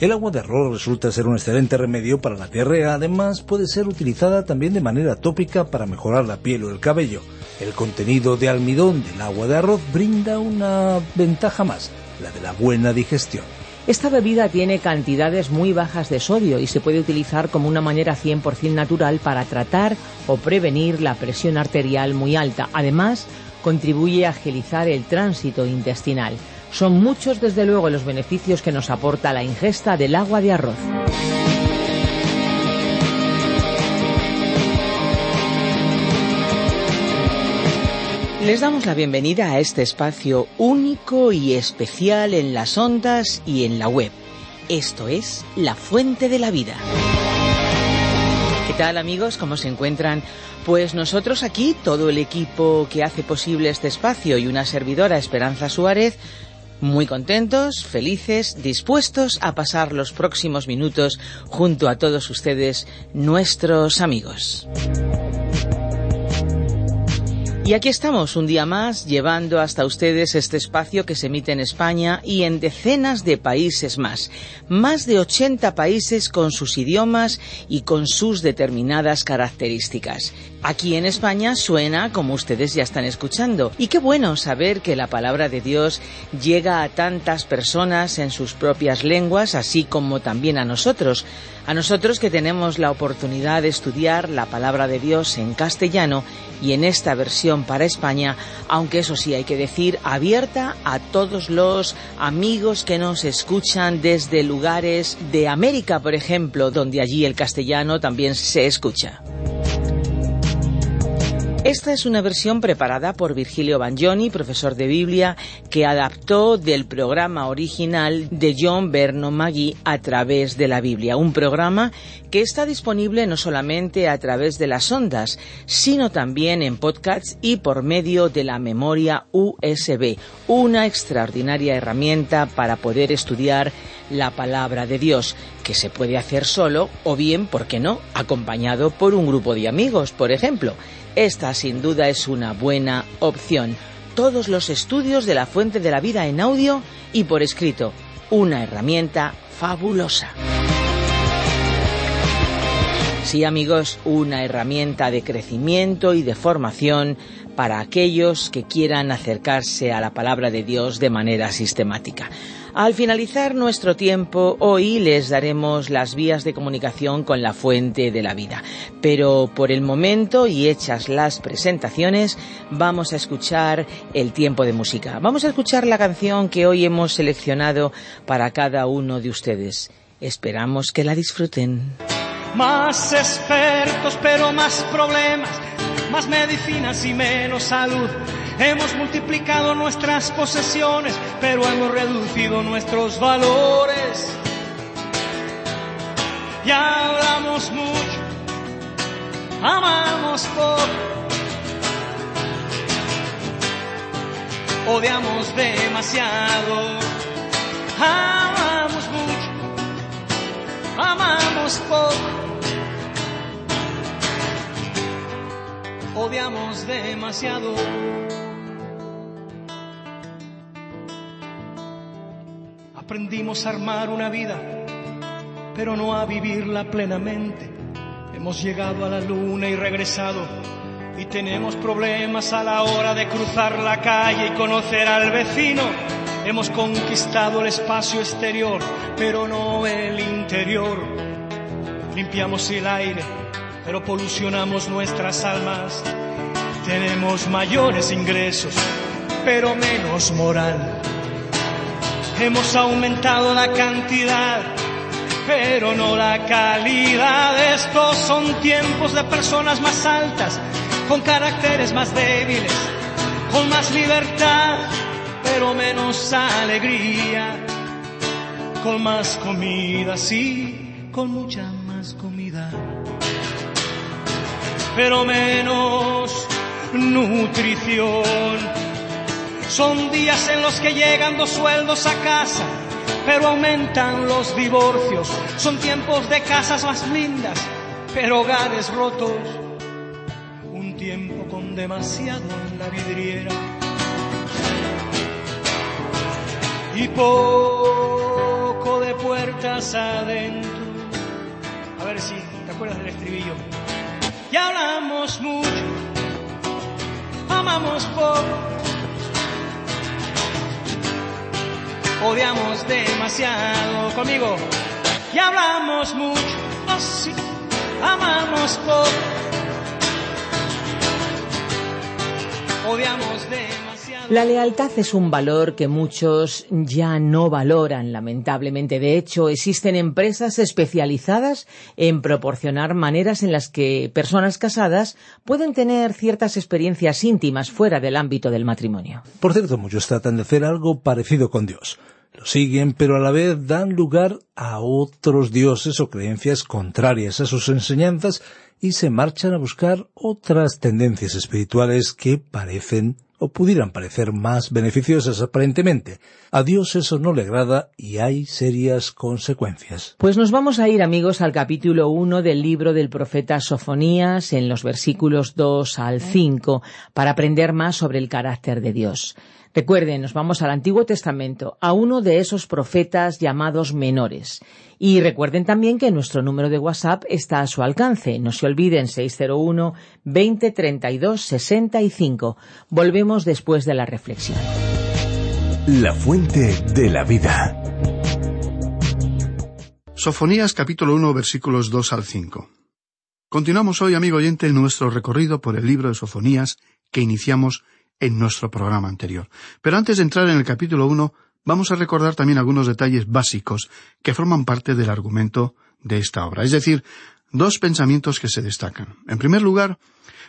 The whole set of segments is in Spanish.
El agua de arroz resulta ser un excelente remedio para la diarrea, además puede ser utilizada también de manera tópica para mejorar la piel o el cabello. El contenido de almidón del agua de arroz brinda una ventaja más, la de la buena digestión. Esta bebida tiene cantidades muy bajas de sodio y se puede utilizar como una manera 100% natural para tratar o prevenir la presión arterial muy alta. Además, contribuye a agilizar el tránsito intestinal. Son muchos, desde luego, los beneficios que nos aporta la ingesta del agua de arroz. Les damos la bienvenida a este espacio único y especial en las ondas y en la web. Esto es La Fuente de la Vida. ¿Qué tal amigos? ¿Cómo se encuentran? Pues nosotros aquí, todo el equipo que hace posible este espacio y una servidora, Esperanza Suárez, muy contentos, felices, dispuestos a pasar los próximos minutos junto a todos ustedes, nuestros amigos. Y aquí estamos un día más llevando hasta ustedes este espacio que se emite en España y en decenas de países más. Más de 80 países con sus idiomas y con sus determinadas características. Aquí en España suena como ustedes ya están escuchando. Y qué bueno saber que la palabra de Dios llega a tantas personas en sus propias lenguas, así como también a nosotros. A nosotros que tenemos la oportunidad de estudiar la palabra de Dios en castellano y en esta versión para España, aunque eso sí hay que decir, abierta a todos los amigos que nos escuchan desde lugares de América, por ejemplo, donde allí el castellano también se escucha. Esta es una versión preparada por Virgilio Bagnoni, profesor de Biblia, que adaptó del programa original de John Berno Magui a través de la Biblia. Un programa que está disponible no solamente a través de las ondas, sino también en podcasts y por medio de la memoria USB, una extraordinaria herramienta para poder estudiar la palabra de Dios, que se puede hacer solo o bien, ¿por qué no?, acompañado por un grupo de amigos, por ejemplo. Esta sin duda es una buena opción. Todos los estudios de la fuente de la vida en audio y por escrito. Una herramienta fabulosa. Sí amigos, una herramienta de crecimiento y de formación para aquellos que quieran acercarse a la palabra de Dios de manera sistemática. Al finalizar nuestro tiempo, hoy les daremos las vías de comunicación con la fuente de la vida. Pero por el momento y hechas las presentaciones, vamos a escuchar el tiempo de música. Vamos a escuchar la canción que hoy hemos seleccionado para cada uno de ustedes. Esperamos que la disfruten. Más expertos, pero más problemas, más medicinas y menos salud. Hemos multiplicado nuestras posesiones, pero hemos reducido nuestros valores. Ya hablamos mucho, amamos poco, odiamos demasiado. Amamos mucho, amamos poco. odiamos demasiado. Aprendimos a armar una vida, pero no a vivirla plenamente. Hemos llegado a la luna y regresado y tenemos problemas a la hora de cruzar la calle y conocer al vecino. Hemos conquistado el espacio exterior, pero no el interior. Limpiamos el aire, pero polucionamos nuestras almas. Tenemos mayores ingresos, pero menos moral. Hemos aumentado la cantidad, pero no la calidad. Estos son tiempos de personas más altas, con caracteres más débiles, con más libertad, pero menos alegría. Con más comida, sí, con mucha más comida. Pero menos nutrición. Son días en los que llegan dos sueldos a casa, pero aumentan los divorcios. Son tiempos de casas más lindas, pero hogares rotos. Un tiempo con demasiado en la vidriera. Y poco de puertas adentro. A ver si te acuerdas del estribillo. Ya hablamos mucho amamos poco, odiamos demasiado conmigo y hablamos mucho, así, amamos poco, odiamos demasiado. La lealtad es un valor que muchos ya no valoran, lamentablemente. De hecho, existen empresas especializadas en proporcionar maneras en las que personas casadas pueden tener ciertas experiencias íntimas fuera del ámbito del matrimonio. Por cierto, muchos tratan de hacer algo parecido con Dios. Lo siguen, pero a la vez dan lugar a otros dioses o creencias contrarias a sus enseñanzas y se marchan a buscar otras tendencias espirituales que parecen o pudieran parecer más beneficiosas aparentemente. A Dios eso no le agrada y hay serias consecuencias. Pues nos vamos a ir, amigos, al capítulo 1 del libro del profeta Sofonías, en los versículos 2 al 5, para aprender más sobre el carácter de Dios. Recuerden, nos vamos al Antiguo Testamento, a uno de esos profetas llamados menores. Y recuerden también que nuestro número de WhatsApp está a su alcance. No se olviden 601 20 32 65. Volvemos después de la reflexión. La fuente de la vida. Sofonías capítulo 1 versículos 2 al 5. Continuamos hoy, amigo oyente, nuestro recorrido por el libro de Sofonías que iniciamos en nuestro programa anterior. Pero antes de entrar en el capítulo 1, vamos a recordar también algunos detalles básicos que forman parte del argumento de esta obra. Es decir, dos pensamientos que se destacan. En primer lugar,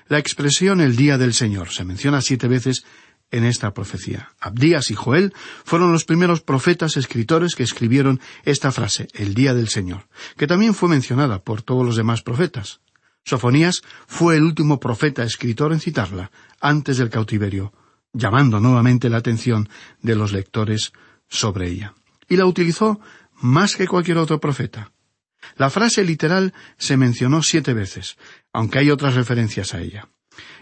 la expresión el día del Señor se menciona siete veces en esta profecía. Abdías y Joel fueron los primeros profetas escritores que escribieron esta frase, el día del Señor, que también fue mencionada por todos los demás profetas. Sofonías fue el último profeta escritor en citarla antes del cautiverio, llamando nuevamente la atención de los lectores sobre ella. Y la utilizó más que cualquier otro profeta. La frase literal se mencionó siete veces, aunque hay otras referencias a ella.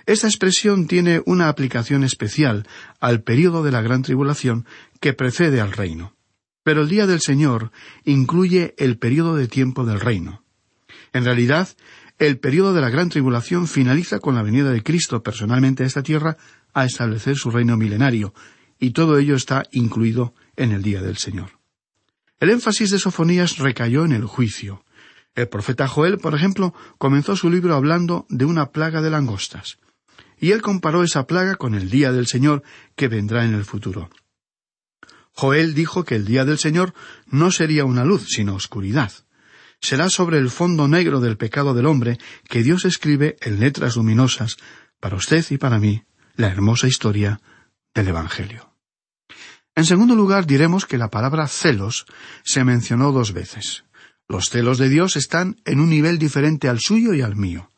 Esta expresión tiene una aplicación especial al período de la gran tribulación que precede al reino. Pero el día del Señor incluye el período de tiempo del reino. En realidad, el período de la gran tribulación finaliza con la venida de Cristo personalmente a esta tierra a establecer su reino milenario, y todo ello está incluido en el día del Señor. El énfasis de Sofonías recayó en el juicio. El profeta Joel, por ejemplo, comenzó su libro hablando de una plaga de langostas, y él comparó esa plaga con el día del Señor que vendrá en el futuro. Joel dijo que el día del Señor no sería una luz, sino oscuridad será sobre el fondo negro del pecado del hombre que Dios escribe en letras luminosas para usted y para mí la hermosa historia del Evangelio. En segundo lugar, diremos que la palabra celos se mencionó dos veces. Los celos de Dios están en un nivel diferente al suyo y al mío.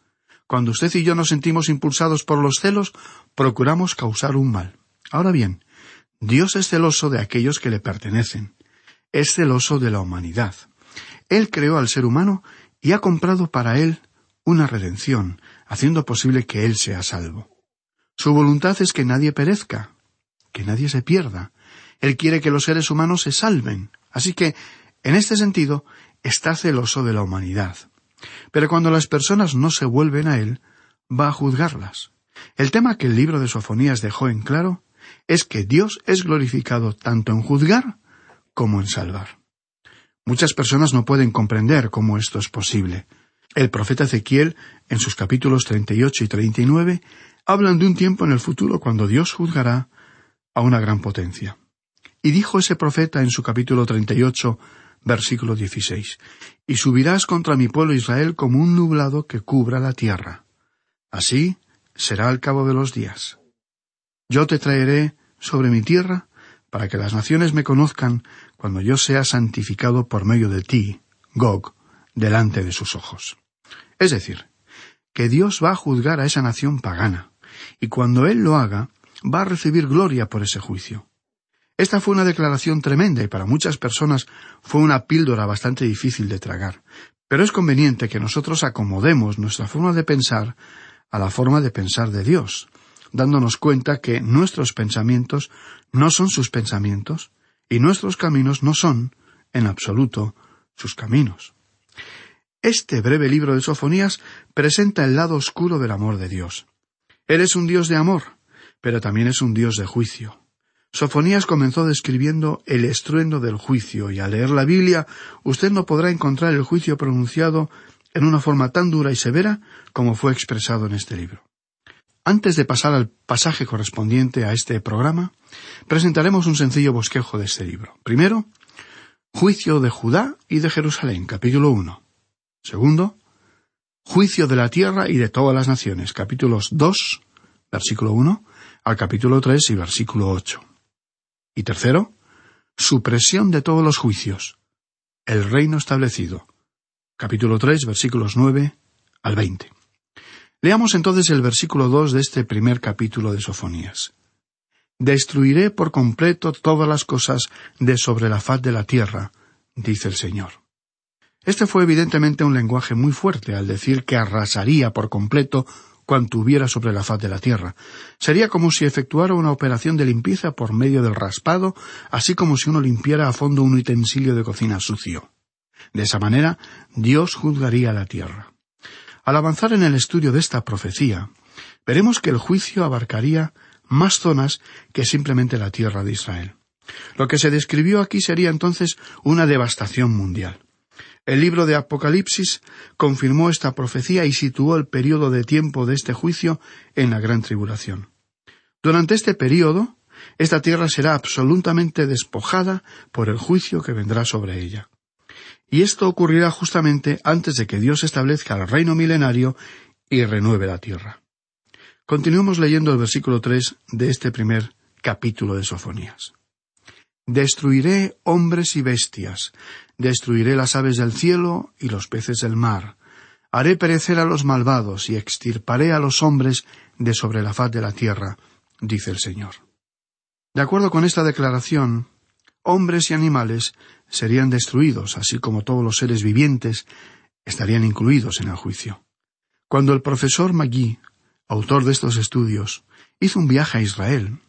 Cuando usted y yo nos sentimos impulsados por los celos, procuramos causar un mal. Ahora bien, Dios es celoso de aquellos que le pertenecen. Es celoso de la humanidad. Él creó al ser humano y ha comprado para él una redención, haciendo posible que él sea salvo. Su voluntad es que nadie perezca, que nadie se pierda. Él quiere que los seres humanos se salven. Así que, en este sentido, está celoso de la humanidad. Pero cuando las personas no se vuelven a Él, va a juzgarlas. El tema que el libro de Sofonías dejó en claro es que Dios es glorificado tanto en juzgar como en salvar. Muchas personas no pueden comprender cómo esto es posible. El profeta Ezequiel, en sus capítulos 38 y 39, hablan de un tiempo en el futuro cuando Dios juzgará a una gran potencia. Y dijo ese profeta en su capítulo 38, versículo 16, Y subirás contra mi pueblo Israel como un nublado que cubra la tierra. Así será al cabo de los días. Yo te traeré sobre mi tierra para que las naciones me conozcan cuando yo sea santificado por medio de ti, Gog, delante de sus ojos. Es decir, que Dios va a juzgar a esa nación pagana, y cuando Él lo haga, va a recibir gloria por ese juicio. Esta fue una declaración tremenda y para muchas personas fue una píldora bastante difícil de tragar, pero es conveniente que nosotros acomodemos nuestra forma de pensar a la forma de pensar de Dios, dándonos cuenta que nuestros pensamientos no son sus pensamientos y nuestros caminos no son, en absoluto, sus caminos. Este breve libro de Sofonías presenta el lado oscuro del amor de Dios. Él es un Dios de amor, pero también es un Dios de juicio. Sofonías comenzó describiendo el estruendo del juicio, y al leer la Biblia usted no podrá encontrar el juicio pronunciado en una forma tan dura y severa como fue expresado en este libro. Antes de pasar al pasaje correspondiente a este programa, presentaremos un sencillo bosquejo de este libro. Primero, Juicio de Judá y de Jerusalén, capítulo 1. Segundo, Juicio de la tierra y de todas las naciones, capítulos 2, versículo 1, al capítulo 3 y versículo 8. Y tercero, Supresión de todos los juicios, el reino establecido, capítulo 3, versículos 9 al 20. Leamos entonces el versículo 2 de este primer capítulo de Sofonías. Destruiré por completo todas las cosas de sobre la faz de la tierra, dice el Señor. Este fue evidentemente un lenguaje muy fuerte al decir que arrasaría por completo cuanto hubiera sobre la faz de la tierra. Sería como si efectuara una operación de limpieza por medio del raspado, así como si uno limpiara a fondo un utensilio de cocina sucio. De esa manera, Dios juzgaría la tierra. Al avanzar en el estudio de esta profecía, veremos que el juicio abarcaría más zonas que simplemente la tierra de Israel. Lo que se describió aquí sería entonces una devastación mundial. El libro de Apocalipsis confirmó esta profecía y situó el periodo de tiempo de este juicio en la gran tribulación. Durante este periodo, esta tierra será absolutamente despojada por el juicio que vendrá sobre ella. Y esto ocurrirá justamente antes de que Dios establezca el reino milenario y renueve la tierra. Continuemos leyendo el versículo tres de este primer capítulo de Sofonías. Destruiré hombres y bestias, destruiré las aves del cielo y los peces del mar, haré perecer a los malvados y extirparé a los hombres de sobre la faz de la tierra, dice el Señor. De acuerdo con esta declaración, hombres y animales serían destruidos, así como todos los seres vivientes estarían incluidos en el juicio. Cuando el profesor Magui, autor de estos estudios, hizo un viaje a Israel,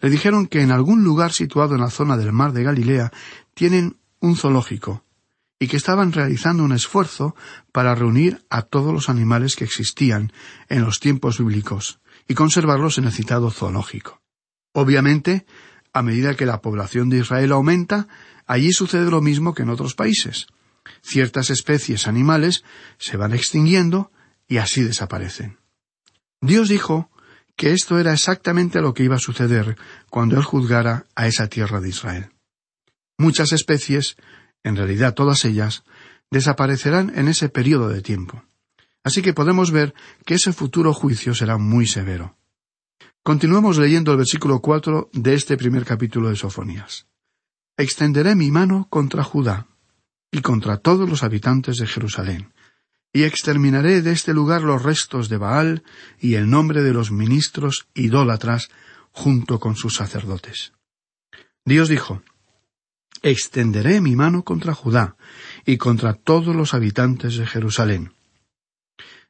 le dijeron que en algún lugar situado en la zona del mar de Galilea tienen un zoológico, y que estaban realizando un esfuerzo para reunir a todos los animales que existían en los tiempos bíblicos y conservarlos en el citado zoológico. Obviamente, a medida que la población de Israel aumenta, allí sucede lo mismo que en otros países. Ciertas especies animales se van extinguiendo y así desaparecen. Dios dijo que esto era exactamente lo que iba a suceder cuando Él juzgara a esa tierra de Israel. Muchas especies, en realidad todas ellas, desaparecerán en ese periodo de tiempo. Así que podemos ver que ese futuro juicio será muy severo. Continuemos leyendo el versículo cuatro de este primer capítulo de Sofonías. Extenderé mi mano contra Judá y contra todos los habitantes de Jerusalén, y exterminaré de este lugar los restos de Baal y el nombre de los ministros idólatras junto con sus sacerdotes. Dios dijo, Extenderé mi mano contra Judá y contra todos los habitantes de Jerusalén.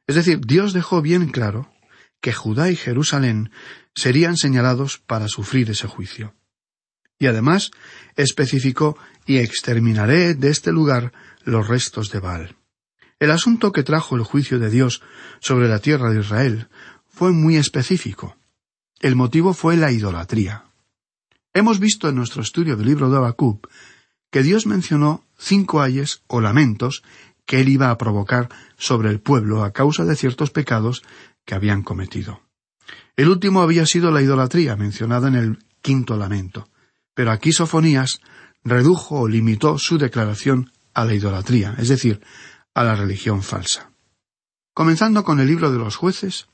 Es decir, Dios dejó bien claro que Judá y Jerusalén serían señalados para sufrir ese juicio. Y además especificó y exterminaré de este lugar los restos de Baal. El asunto que trajo el juicio de Dios sobre la tierra de Israel fue muy específico. El motivo fue la idolatría. Hemos visto en nuestro estudio del libro de Habacuc que Dios mencionó cinco ayes o lamentos que él iba a provocar sobre el pueblo a causa de ciertos pecados que habían cometido. El último había sido la idolatría mencionada en el quinto lamento, pero aquí Sofonías redujo o limitó su declaración a la idolatría, es decir, a la religión falsa. Comenzando con el libro de los jueces,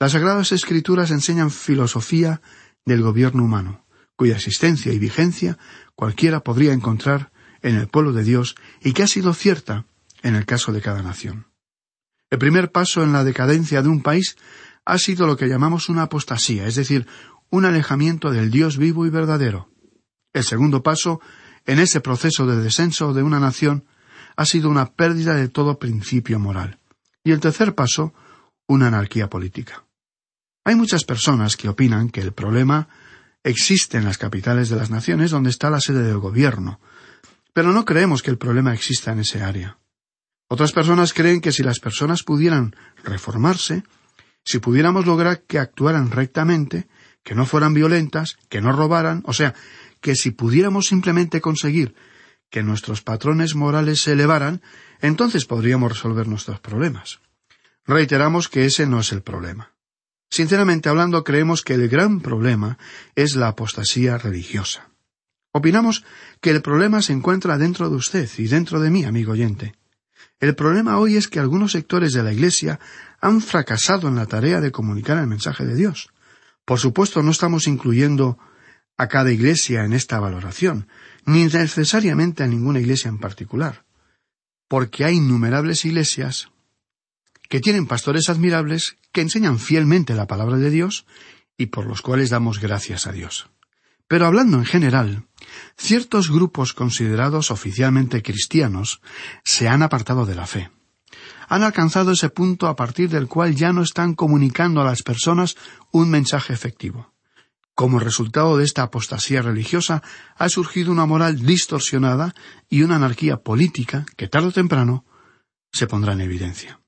las Sagradas Escrituras enseñan filosofía del gobierno humano, cuya existencia y vigencia cualquiera podría encontrar en el pueblo de Dios y que ha sido cierta en el caso de cada nación. El primer paso en la decadencia de un país ha sido lo que llamamos una apostasía, es decir, un alejamiento del Dios vivo y verdadero. El segundo paso en ese proceso de descenso de una nación ha sido una pérdida de todo principio moral. Y el tercer paso, una anarquía política. Hay muchas personas que opinan que el problema existe en las capitales de las naciones donde está la sede del gobierno, pero no creemos que el problema exista en ese área. Otras personas creen que si las personas pudieran reformarse, si pudiéramos lograr que actuaran rectamente, que no fueran violentas, que no robaran, o sea, que si pudiéramos simplemente conseguir que nuestros patrones morales se elevaran, entonces podríamos resolver nuestros problemas. Reiteramos que ese no es el problema. Sinceramente hablando, creemos que el gran problema es la apostasía religiosa. Opinamos que el problema se encuentra dentro de usted y dentro de mí, amigo oyente. El problema hoy es que algunos sectores de la Iglesia han fracasado en la tarea de comunicar el mensaje de Dios. Por supuesto, no estamos incluyendo a cada iglesia en esta valoración, ni necesariamente a ninguna iglesia en particular, porque hay innumerables iglesias que tienen pastores admirables que enseñan fielmente la palabra de Dios y por los cuales damos gracias a Dios. Pero hablando en general, ciertos grupos considerados oficialmente cristianos se han apartado de la fe. Han alcanzado ese punto a partir del cual ya no están comunicando a las personas un mensaje efectivo. Como resultado de esta apostasía religiosa ha surgido una moral distorsionada y una anarquía política que tarde o temprano se pondrá en evidencia.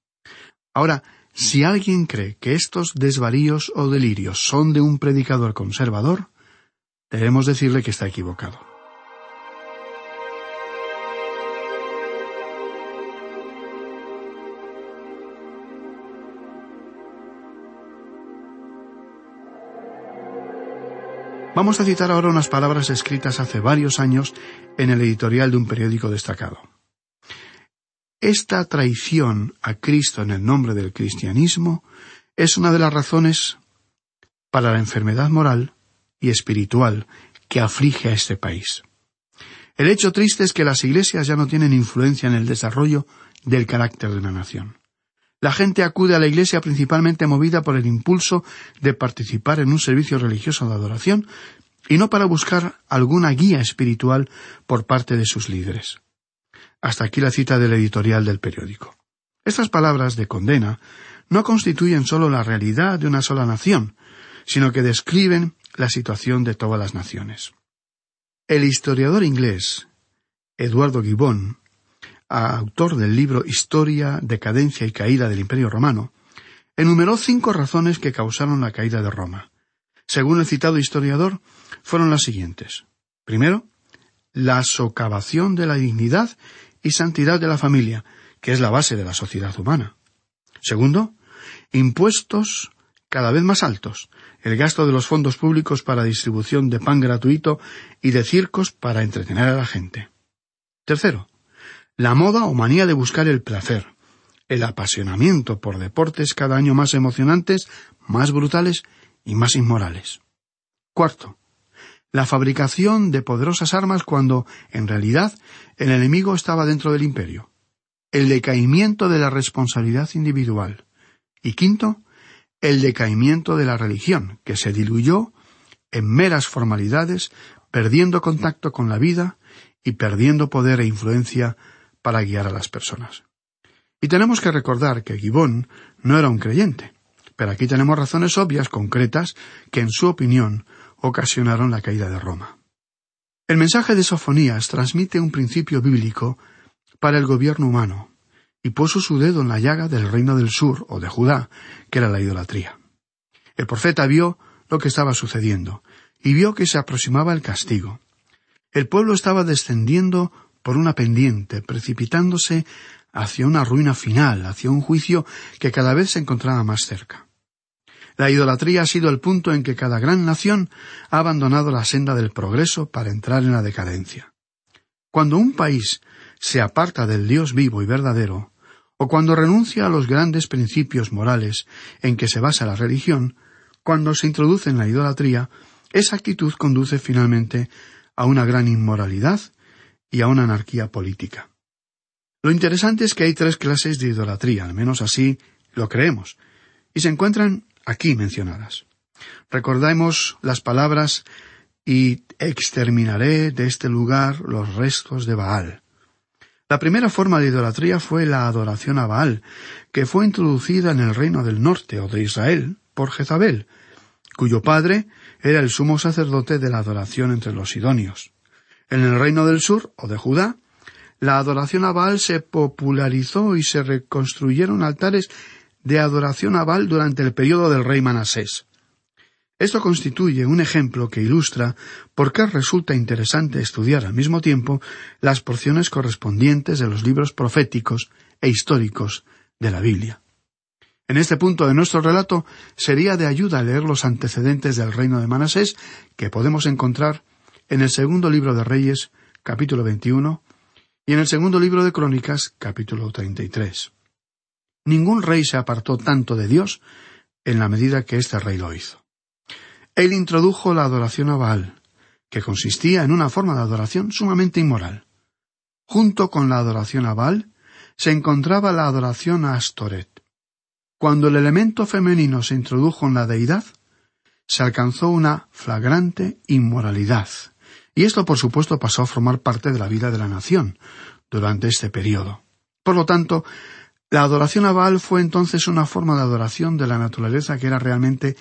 Ahora, si alguien cree que estos desvaríos o delirios son de un predicador conservador, debemos decirle que está equivocado. Vamos a citar ahora unas palabras escritas hace varios años en el editorial de un periódico destacado. Esta traición a Cristo en el nombre del cristianismo es una de las razones para la enfermedad moral y espiritual que aflige a este país. El hecho triste es que las iglesias ya no tienen influencia en el desarrollo del carácter de una nación. La gente acude a la iglesia principalmente movida por el impulso de participar en un servicio religioso de adoración y no para buscar alguna guía espiritual por parte de sus líderes. Hasta aquí la cita del editorial del periódico. Estas palabras de condena no constituyen solo la realidad de una sola nación, sino que describen la situación de todas las naciones. El historiador inglés Eduardo Gibbon, autor del libro Historia, Decadencia y Caída del Imperio Romano, enumeró cinco razones que causaron la caída de Roma. Según el citado historiador, fueron las siguientes. Primero, la socavación de la dignidad y santidad de la familia, que es la base de la sociedad humana. Segundo, impuestos cada vez más altos, el gasto de los fondos públicos para distribución de pan gratuito y de circos para entretener a la gente. Tercero, la moda o manía de buscar el placer, el apasionamiento por deportes cada año más emocionantes, más brutales y más inmorales. Cuarto, la fabricación de poderosas armas cuando, en realidad, el enemigo estaba dentro del imperio. El decaimiento de la responsabilidad individual. Y quinto, el decaimiento de la religión, que se diluyó en meras formalidades, perdiendo contacto con la vida y perdiendo poder e influencia para guiar a las personas. Y tenemos que recordar que Gibbon no era un creyente, pero aquí tenemos razones obvias, concretas, que en su opinión ocasionaron la caída de Roma. El mensaje de Sofonías transmite un principio bíblico para el gobierno humano, y puso su dedo en la llaga del reino del sur, o de Judá, que era la idolatría. El profeta vio lo que estaba sucediendo, y vio que se aproximaba el castigo. El pueblo estaba descendiendo por una pendiente, precipitándose hacia una ruina final, hacia un juicio que cada vez se encontraba más cerca. La idolatría ha sido el punto en que cada gran nación ha abandonado la senda del progreso para entrar en la decadencia. Cuando un país se aparta del Dios vivo y verdadero, o cuando renuncia a los grandes principios morales en que se basa la religión, cuando se introduce en la idolatría, Esa actitud conduce finalmente a una gran inmoralidad y a una anarquía política. Lo interesante es que hay tres clases de idolatría, al menos así lo creemos, y se encuentran aquí mencionadas. Recordemos las palabras y exterminaré de este lugar los restos de Baal. La primera forma de idolatría fue la adoración a Baal, que fue introducida en el reino del norte o de Israel por Jezabel, cuyo padre era el sumo sacerdote de la adoración entre los sidonios. En el reino del sur o de Judá, la adoración a se popularizó y se reconstruyeron altares de adoración a Baal durante el periodo del rey Manasés. Esto constituye un ejemplo que ilustra por qué resulta interesante estudiar al mismo tiempo las porciones correspondientes de los libros proféticos e históricos de la Biblia. En este punto de nuestro relato sería de ayuda leer los antecedentes del reino de Manasés que podemos encontrar en el segundo libro de Reyes, capítulo 21, y en el segundo libro de Crónicas, capítulo 33. Ningún rey se apartó tanto de Dios en la medida que este rey lo hizo. Él introdujo la adoración a Baal, que consistía en una forma de adoración sumamente inmoral. Junto con la adoración a Baal se encontraba la adoración a Astoret. Cuando el elemento femenino se introdujo en la deidad, se alcanzó una flagrante inmoralidad, y esto por supuesto pasó a formar parte de la vida de la nación durante este periodo. Por lo tanto, la adoración a Baal fue entonces una forma de adoración de la naturaleza que era realmente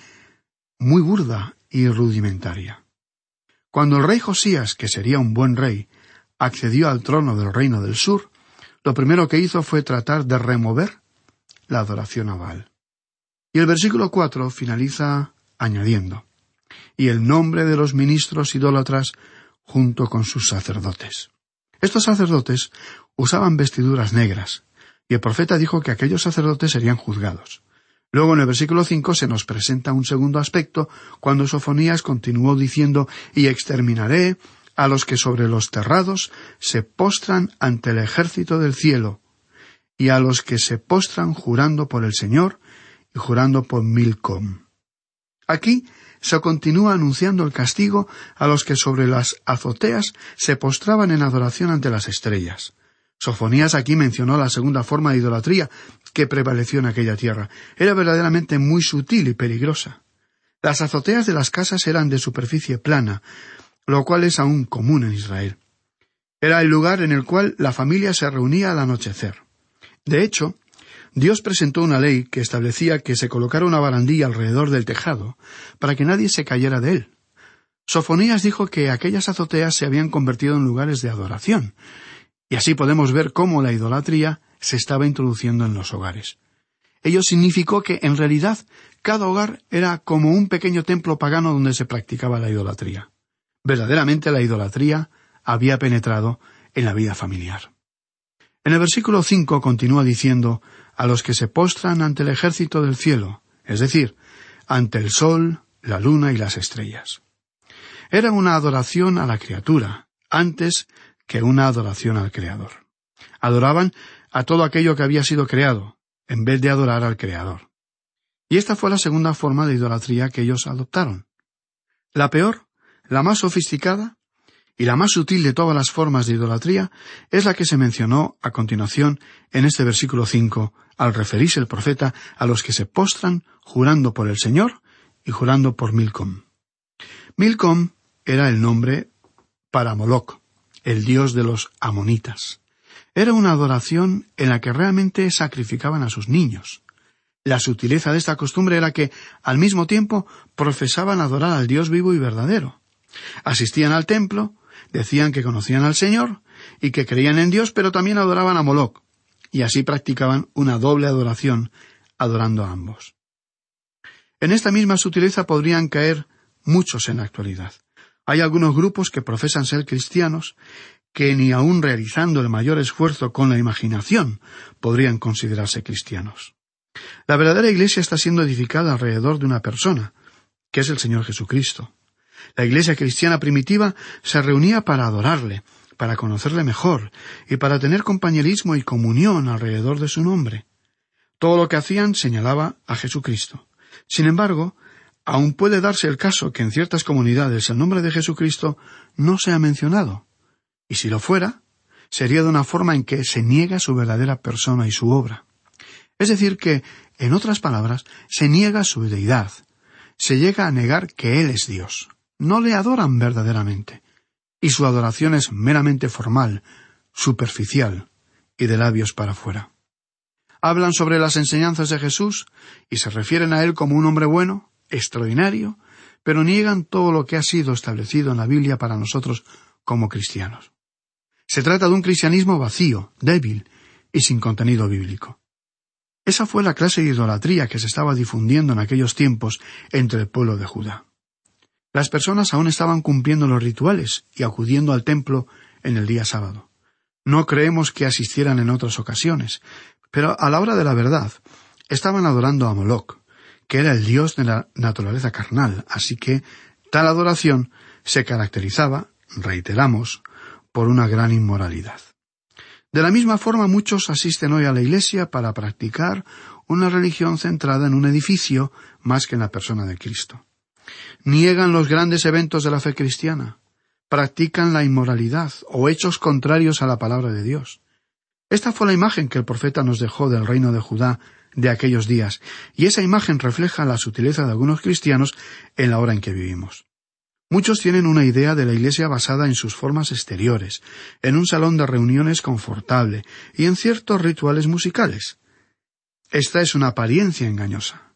muy burda y rudimentaria. Cuando el rey Josías, que sería un buen rey, accedió al trono del reino del sur, lo primero que hizo fue tratar de remover la adoración a Baal. Y el versículo cuatro finaliza añadiendo y el nombre de los ministros idólatras junto con sus sacerdotes. Estos sacerdotes usaban vestiduras negras, y el profeta dijo que aquellos sacerdotes serían juzgados. Luego en el versículo cinco se nos presenta un segundo aspecto, cuando Sofonías continuó diciendo y exterminaré a los que sobre los terrados se postran ante el ejército del cielo, y a los que se postran jurando por el Señor y jurando por Milcom. Aquí se continúa anunciando el castigo a los que sobre las azoteas se postraban en adoración ante las estrellas. Sofonías aquí mencionó la segunda forma de idolatría que prevaleció en aquella tierra. Era verdaderamente muy sutil y peligrosa. Las azoteas de las casas eran de superficie plana, lo cual es aún común en Israel. Era el lugar en el cual la familia se reunía al anochecer. De hecho, Dios presentó una ley que establecía que se colocara una barandilla alrededor del tejado para que nadie se cayera de él. Sofonías dijo que aquellas azoteas se habían convertido en lugares de adoración, y así podemos ver cómo la idolatría se estaba introduciendo en los hogares. Ello significó que, en realidad, cada hogar era como un pequeño templo pagano donde se practicaba la idolatría. Verdaderamente la idolatría había penetrado en la vida familiar. En el versículo cinco continúa diciendo a los que se postran ante el ejército del cielo, es decir, ante el sol, la luna y las estrellas. Era una adoración a la criatura, antes que una adoración al Creador. Adoraban a todo aquello que había sido creado, en vez de adorar al Creador. Y esta fue la segunda forma de idolatría que ellos adoptaron. La peor, la más sofisticada, y la más sutil de todas las formas de idolatría es la que se mencionó a continuación en este versículo cinco, al referirse el profeta a los que se postran jurando por el Señor y jurando por Milcom. Milcom era el nombre para Moloc, el dios de los amonitas. Era una adoración en la que realmente sacrificaban a sus niños. La sutileza de esta costumbre era que, al mismo tiempo, profesaban adorar al Dios vivo y verdadero. Asistían al templo, decían que conocían al Señor y que creían en Dios, pero también adoraban a Moloc, y así practicaban una doble adoración, adorando a ambos. En esta misma sutileza podrían caer muchos en la actualidad. Hay algunos grupos que profesan ser cristianos que ni aun realizando el mayor esfuerzo con la imaginación podrían considerarse cristianos. La verdadera Iglesia está siendo edificada alrededor de una persona, que es el Señor Jesucristo. La iglesia cristiana primitiva se reunía para adorarle, para conocerle mejor y para tener compañerismo y comunión alrededor de su nombre. Todo lo que hacían señalaba a Jesucristo. Sin embargo, Aún puede darse el caso que en ciertas comunidades el nombre de Jesucristo no sea mencionado, y si lo fuera, sería de una forma en que se niega su verdadera persona y su obra. Es decir, que, en otras palabras, se niega su deidad, se llega a negar que Él es Dios. No le adoran verdaderamente, y su adoración es meramente formal, superficial y de labios para afuera. Hablan sobre las enseñanzas de Jesús y se refieren a Él como un hombre bueno, extraordinario, pero niegan todo lo que ha sido establecido en la Biblia para nosotros como cristianos. Se trata de un cristianismo vacío, débil y sin contenido bíblico. Esa fue la clase de idolatría que se estaba difundiendo en aquellos tiempos entre el pueblo de Judá. Las personas aún estaban cumpliendo los rituales y acudiendo al templo en el día sábado. No creemos que asistieran en otras ocasiones, pero a la hora de la verdad estaban adorando a Moloch, que era el dios de la naturaleza carnal, así que tal adoración se caracterizaba, reiteramos, por una gran inmoralidad. De la misma forma muchos asisten hoy a la Iglesia para practicar una religión centrada en un edificio más que en la persona de Cristo. Niegan los grandes eventos de la fe cristiana, practican la inmoralidad o hechos contrarios a la palabra de Dios. Esta fue la imagen que el profeta nos dejó del reino de Judá de aquellos días, y esa imagen refleja la sutileza de algunos cristianos en la hora en que vivimos. Muchos tienen una idea de la Iglesia basada en sus formas exteriores, en un salón de reuniones confortable y en ciertos rituales musicales. Esta es una apariencia engañosa.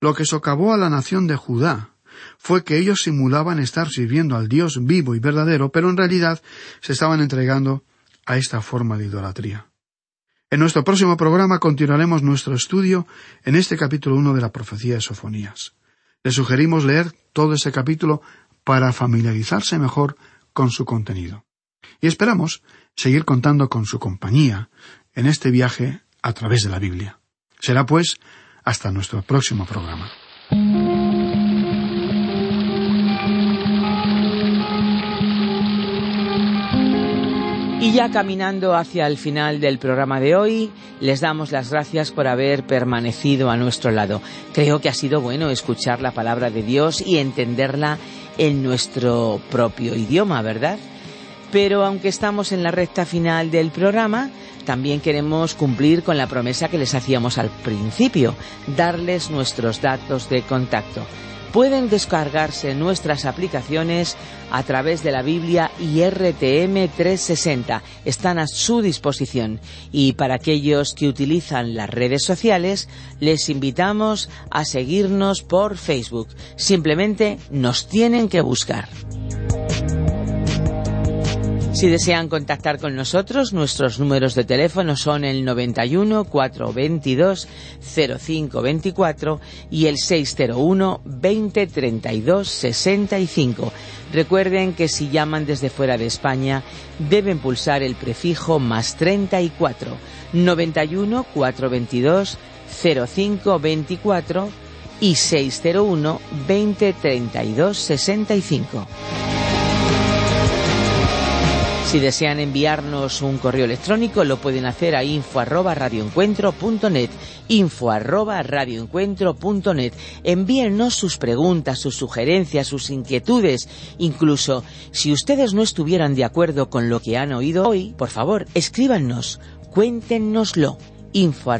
Lo que socavó a la nación de Judá fue que ellos simulaban estar sirviendo al Dios vivo y verdadero, pero en realidad se estaban entregando a esta forma de idolatría. En nuestro próximo programa continuaremos nuestro estudio en este capítulo uno de la profecía de Sofonías. Le sugerimos leer todo ese capítulo para familiarizarse mejor con su contenido. Y esperamos seguir contando con su compañía en este viaje a través de la Biblia. Será pues hasta nuestro próximo programa. Y ya caminando hacia el final del programa de hoy, les damos las gracias por haber permanecido a nuestro lado. Creo que ha sido bueno escuchar la palabra de Dios y entenderla en nuestro propio idioma, ¿verdad? Pero aunque estamos en la recta final del programa, también queremos cumplir con la promesa que les hacíamos al principio, darles nuestros datos de contacto pueden descargarse nuestras aplicaciones a través de la Biblia y RTM 360. Están a su disposición. Y para aquellos que utilizan las redes sociales, les invitamos a seguirnos por Facebook. Simplemente nos tienen que buscar. Si desean contactar con nosotros, nuestros números de teléfono son el 91 422 0524 y el 601 20 32 65. Recuerden que si llaman desde fuera de España deben pulsar el prefijo más 34 91 422 0524 y 601 20 32 65. Si desean enviarnos un correo electrónico lo pueden hacer a info arroba info Envíennos sus preguntas, sus sugerencias, sus inquietudes. Incluso si ustedes no estuvieran de acuerdo con lo que han oído hoy, por favor, escríbanos, cuéntenoslo info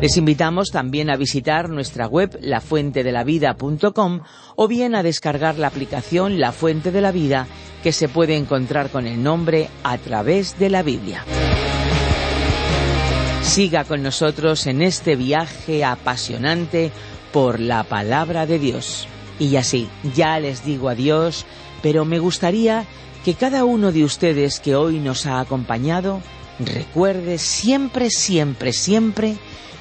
les invitamos también a visitar nuestra web lafuentedelavida.com o bien a descargar la aplicación La Fuente de la Vida que se puede encontrar con el nombre a través de la Biblia. Siga con nosotros en este viaje apasionante por la palabra de Dios. Y así, ya les digo adiós, pero me gustaría que cada uno de ustedes que hoy nos ha acompañado recuerde siempre, siempre, siempre